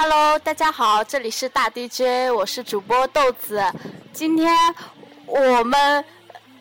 Hello，大家好，这里是大 DJ，我是主播豆子。今天我们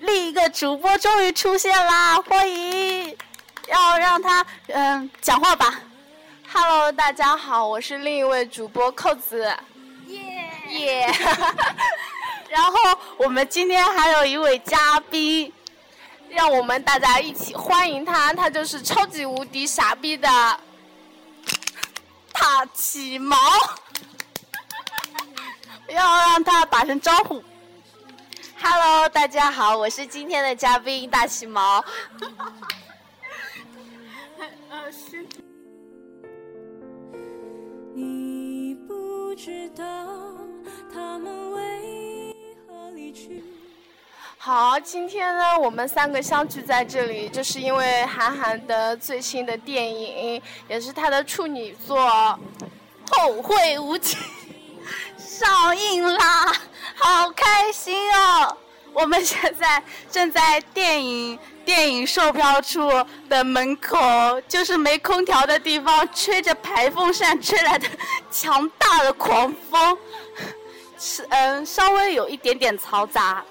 另一个主播终于出现啦，欢迎！要让他嗯讲话吧。Hello，大家好，我是另一位主播扣子。耶耶！然后我们今天还有一位嘉宾，让我们大家一起欢迎他，他就是超级无敌傻逼的。大起毛，要让他打声招呼。Hello，大家好，我是今天的嘉宾大起毛。你不知道他们为何离去。好，今天呢，我们三个相聚在这里，就是因为韩寒的最新的电影，也是他的处女作《后会无期》上映啦，好开心哦！我们现在正在电影电影售票处的门口，就是没空调的地方，吹着排风扇吹来的强大的狂风，是嗯，稍微有一点点嘈杂。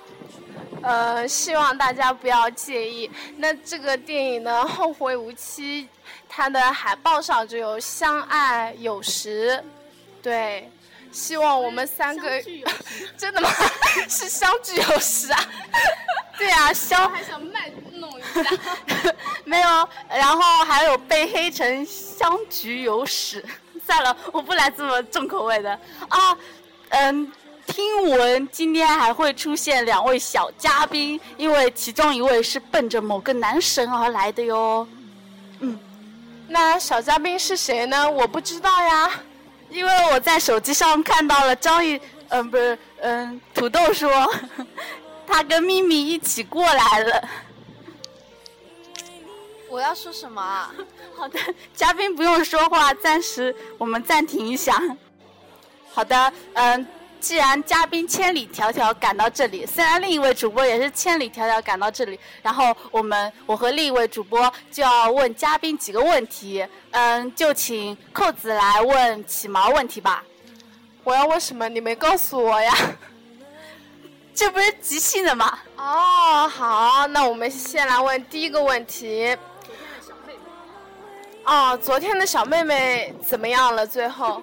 呃，希望大家不要介意。那这个电影呢，《后会无期》，它的海报上就有相爱有时，对，希望我们三个 真的吗？是相聚有时啊？对啊，相还想卖弄一下，没有，然后还有被黑成相聚有史。算了，我不来这么重口味的啊，嗯。听闻今天还会出现两位小嘉宾，因为其中一位是奔着某个男神而来的哟。嗯，那小嘉宾是谁呢？我不知道呀，因为我在手机上看到了张宇，嗯，不是，嗯，土豆说 他跟咪咪一起过来了。我要说什么啊？好的，嘉宾不用说话，暂时我们暂停一下。好的，嗯。既然嘉宾千里迢迢赶到这里，虽然另一位主播也是千里迢迢赶到这里，然后我们我和另一位主播就要问嘉宾几个问题。嗯，就请扣子来问起毛问题吧。我要问什么？你没告诉我呀？这不是即兴的吗？哦，好，那我们先来问第一个问题。哦，昨天的小妹妹怎么样了？最后？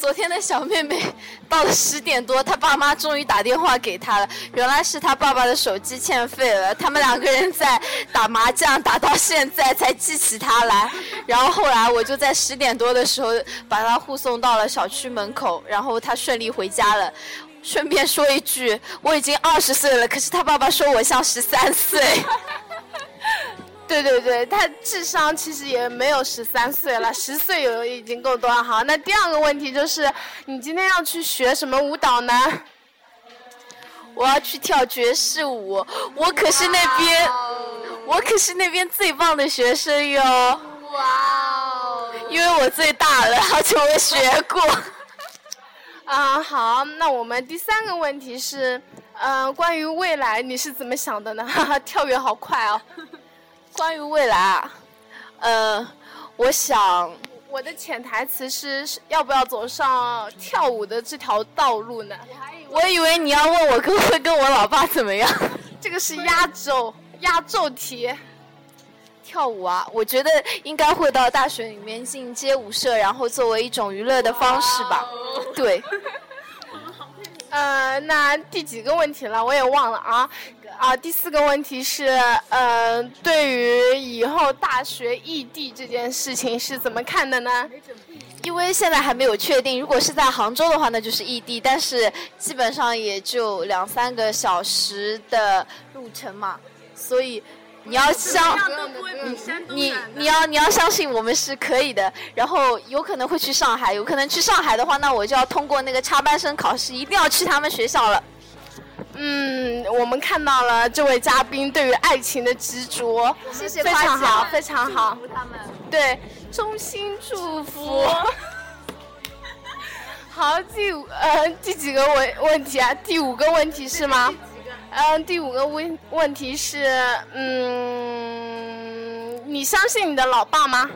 昨天的小妹妹到了十点多，她爸妈终于打电话给她了。原来是她爸爸的手机欠费了，他们两个人在打麻将，打到现在才记起她来。然后后来我就在十点多的时候把她护送到了小区门口，然后她顺利回家了。顺便说一句，我已经二十岁了，可是她爸爸说我像十三岁。对对对，他智商其实也没有十三岁了，十岁有已经够多了。好，那第二个问题就是，你今天要去学什么舞蹈呢？我要去跳爵士舞，我可是那边，我可是那边最棒的学生哟。哇哦！因为我最大了，而且我学过。啊，好，那我们第三个问题是，嗯，关于未来你是怎么想的呢？哈哈，跳跃好快哦。关于未来啊，呃，我想我的潜台词是要不要走上跳舞的这条道路呢？我以为你要问我哥会跟我老爸怎么样，这个是压轴压轴题。跳舞啊，我觉得应该会到大学里面进街舞社，然后作为一种娱乐的方式吧。对。呃，那第几个问题了？我也忘了啊。啊，第四个问题是，呃，对于以后大学异地这件事情是怎么看的呢？因为现在还没有确定，如果是在杭州的话，那就是异地，但是基本上也就两三个小时的路程嘛，所以你要相，你你要你要相信我们是可以的。然后有可能会去上海，有可能去上海的话，那我就要通过那个插班生考试，一定要去他们学校了。嗯，我们看到了这位嘉宾对于爱情的执着，谢谢非常好，非常好，祝福他们，对，衷心祝福。好，第五呃第几个问问题啊？第五个问题是吗？嗯，第五个问问题是，嗯，你相信你的老爸吗？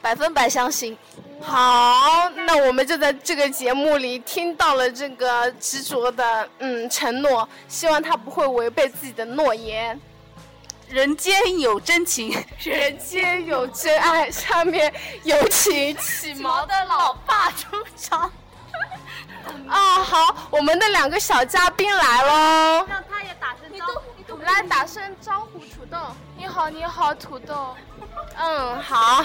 百分百相信。好，那我们就在这个节目里听到了这个执着的嗯承诺，希望他不会违背自己的诺言。人间有真情，人间有真爱，下面有请起毛的老爸出场。啊，好，我们的两个小嘉宾来喽。让他也打声招呼。来打声招呼，土豆。你好，你好，土豆。嗯，好。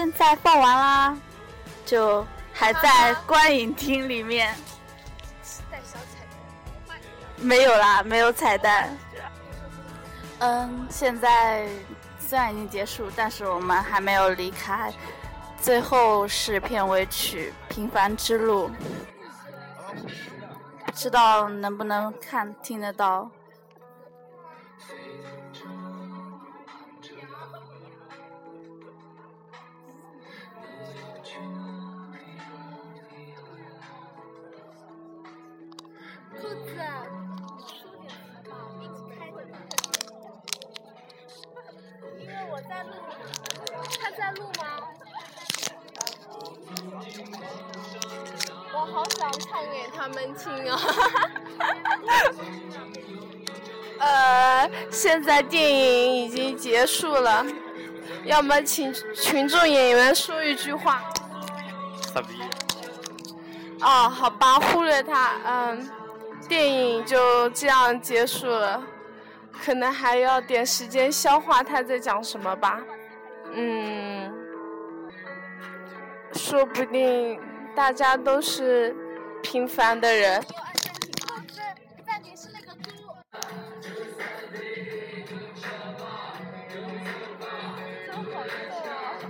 现在放完啦，就还在观影厅里面。没有啦，没有彩蛋。嗯，现在虽然已经结束，但是我们还没有离开。最后是片尾曲《平凡之路》，不知道能不能看听得到。好想唱给他们听啊！呃，现在电影已经结束了，要么请群众演员说一句话。傻逼。哦，好吧，忽略他。嗯，电影就这样结束了，可能还要点时间消化他在讲什么吧。嗯，说不定大家都是平凡的人。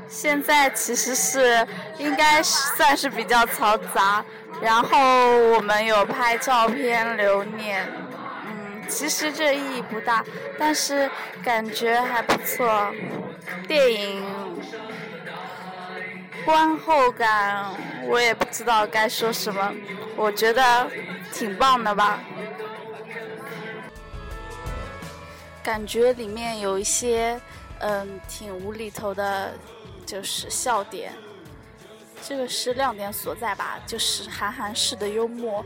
现在其实是应该算是比较嘈杂，然后我们有拍照片留念，嗯，其实这意义不大，但是感觉还不错。电影观后感我也不知道该说什么，我觉得挺棒的吧。感觉里面有一些嗯挺无厘头的。就是笑点，这个是亮点所在吧？就是韩寒式的幽默，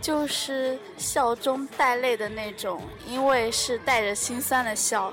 就是笑中带泪的那种，因为是带着心酸的笑。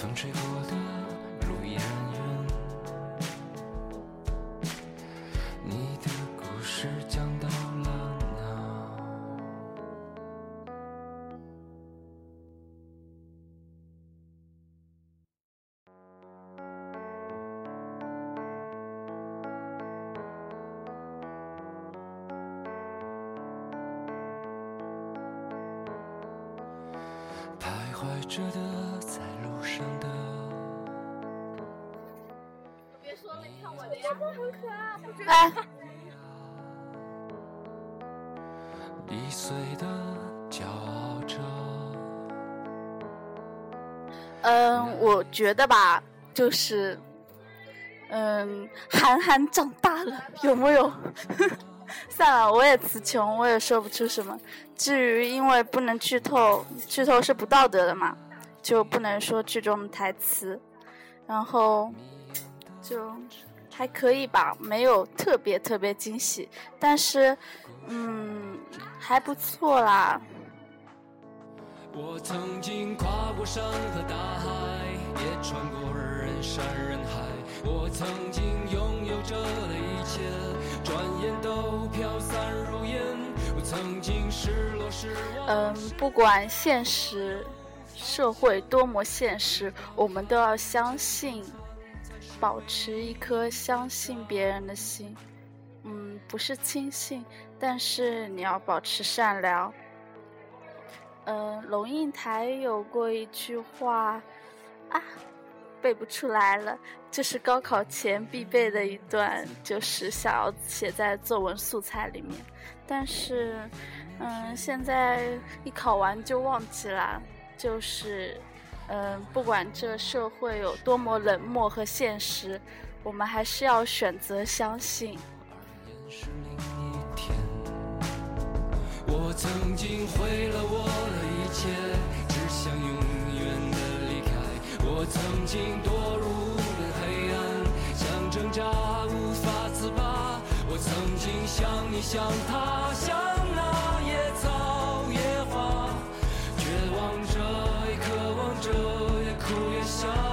风吹过的路沿你的故事讲到了哪徘徊着的上的。哎，易碎的骄傲着。嗯，我觉得吧，就是，嗯，韩寒长大了，有没有？算了，我也词穷，我也说不出什么。至于因为不能剧透，剧透是不道德的嘛，就不能说剧中的台词。然后就还可以吧，没有特别特别惊喜，但是嗯，还不错啦。我曾经跨过山和大海，也穿过人山人海。我曾经拥有着的一切，转眼都飘散如烟。我曾经失落失望。嗯，不管现实社会多么现实，我们都要相信，保持一颗相信别人的心。嗯，不是轻信，但是你要保持善良。嗯，龙应台有过一句话啊，背不出来了，就是高考前必背的一段，就是想要写在作文素材里面，但是。嗯，现在一考完就忘记了，就是，嗯，不管这社会有多么冷漠和现实，我们还是要选择相信。是另一天。我曾经毁了我的一切，只想永远的离开。我曾经堕入了黑暗，想挣扎无法自拔。我曾经像你像他，像哭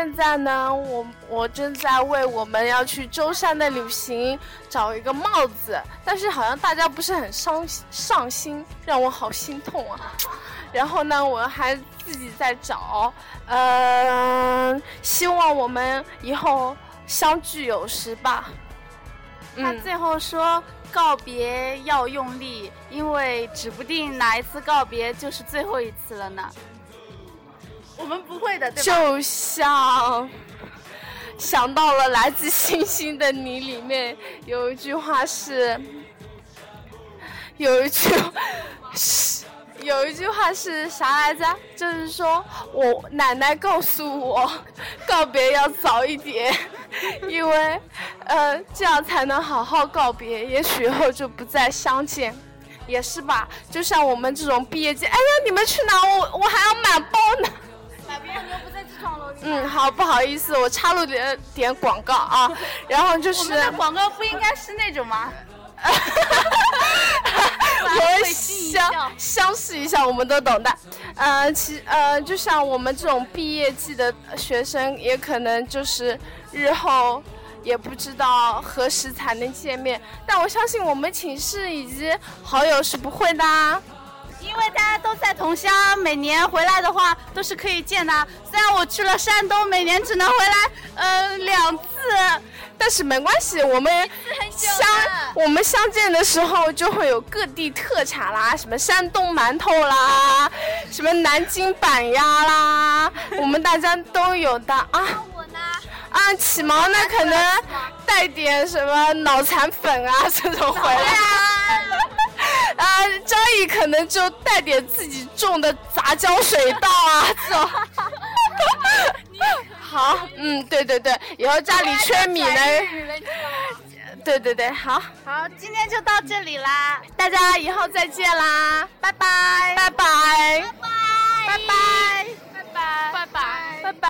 现在呢，我我正在为我们要去舟山的旅行找一个帽子，但是好像大家不是很上上心，让我好心痛啊。然后呢，我还自己在找，嗯，希望我们以后相聚有时吧。嗯，他最后说告别要用力，因为指不定哪一次告别就是最后一次了呢。我们不会的，对？就像想到了《来自星星的你》里面有一句话是，有一句是有一句话是啥来着？就是说我奶奶告诉我，告别要早一点，因为呃这样才能好好告别，也许以后就不再相见。也是吧，就像我们这种毕业季，哎呀，你们去哪？我我还要满包呢。嗯，好，不好意思，我插入点点广告啊。然后就是我是们的广告不应该是那种吗？我们相相视一下，我们都懂的。呃，其呃，就像我们这种毕业季的学生，也可能就是日后也不知道何时才能见面。但我相信我们寝室以及好友是不会的啊。因为大家都在同乡，每年回来的话都是可以见的。虽然我去了山东，每年只能回来呃两次，但是没关系，我们相我们相见的时候就会有各地特产啦，什么山东馒头啦，什么南京板鸭啦，我们大家都有的啊。我呢？啊，起毛那可能带点什么脑残粉啊这种回来。可能就带点自己种的杂交水稻啊，这种。好，嗯，对对对，以后家里缺米呢，对对对，好。好，今天就到这里啦，大家以后再见啦，拜拜，拜拜，拜拜，拜拜，拜拜，拜拜，拜拜。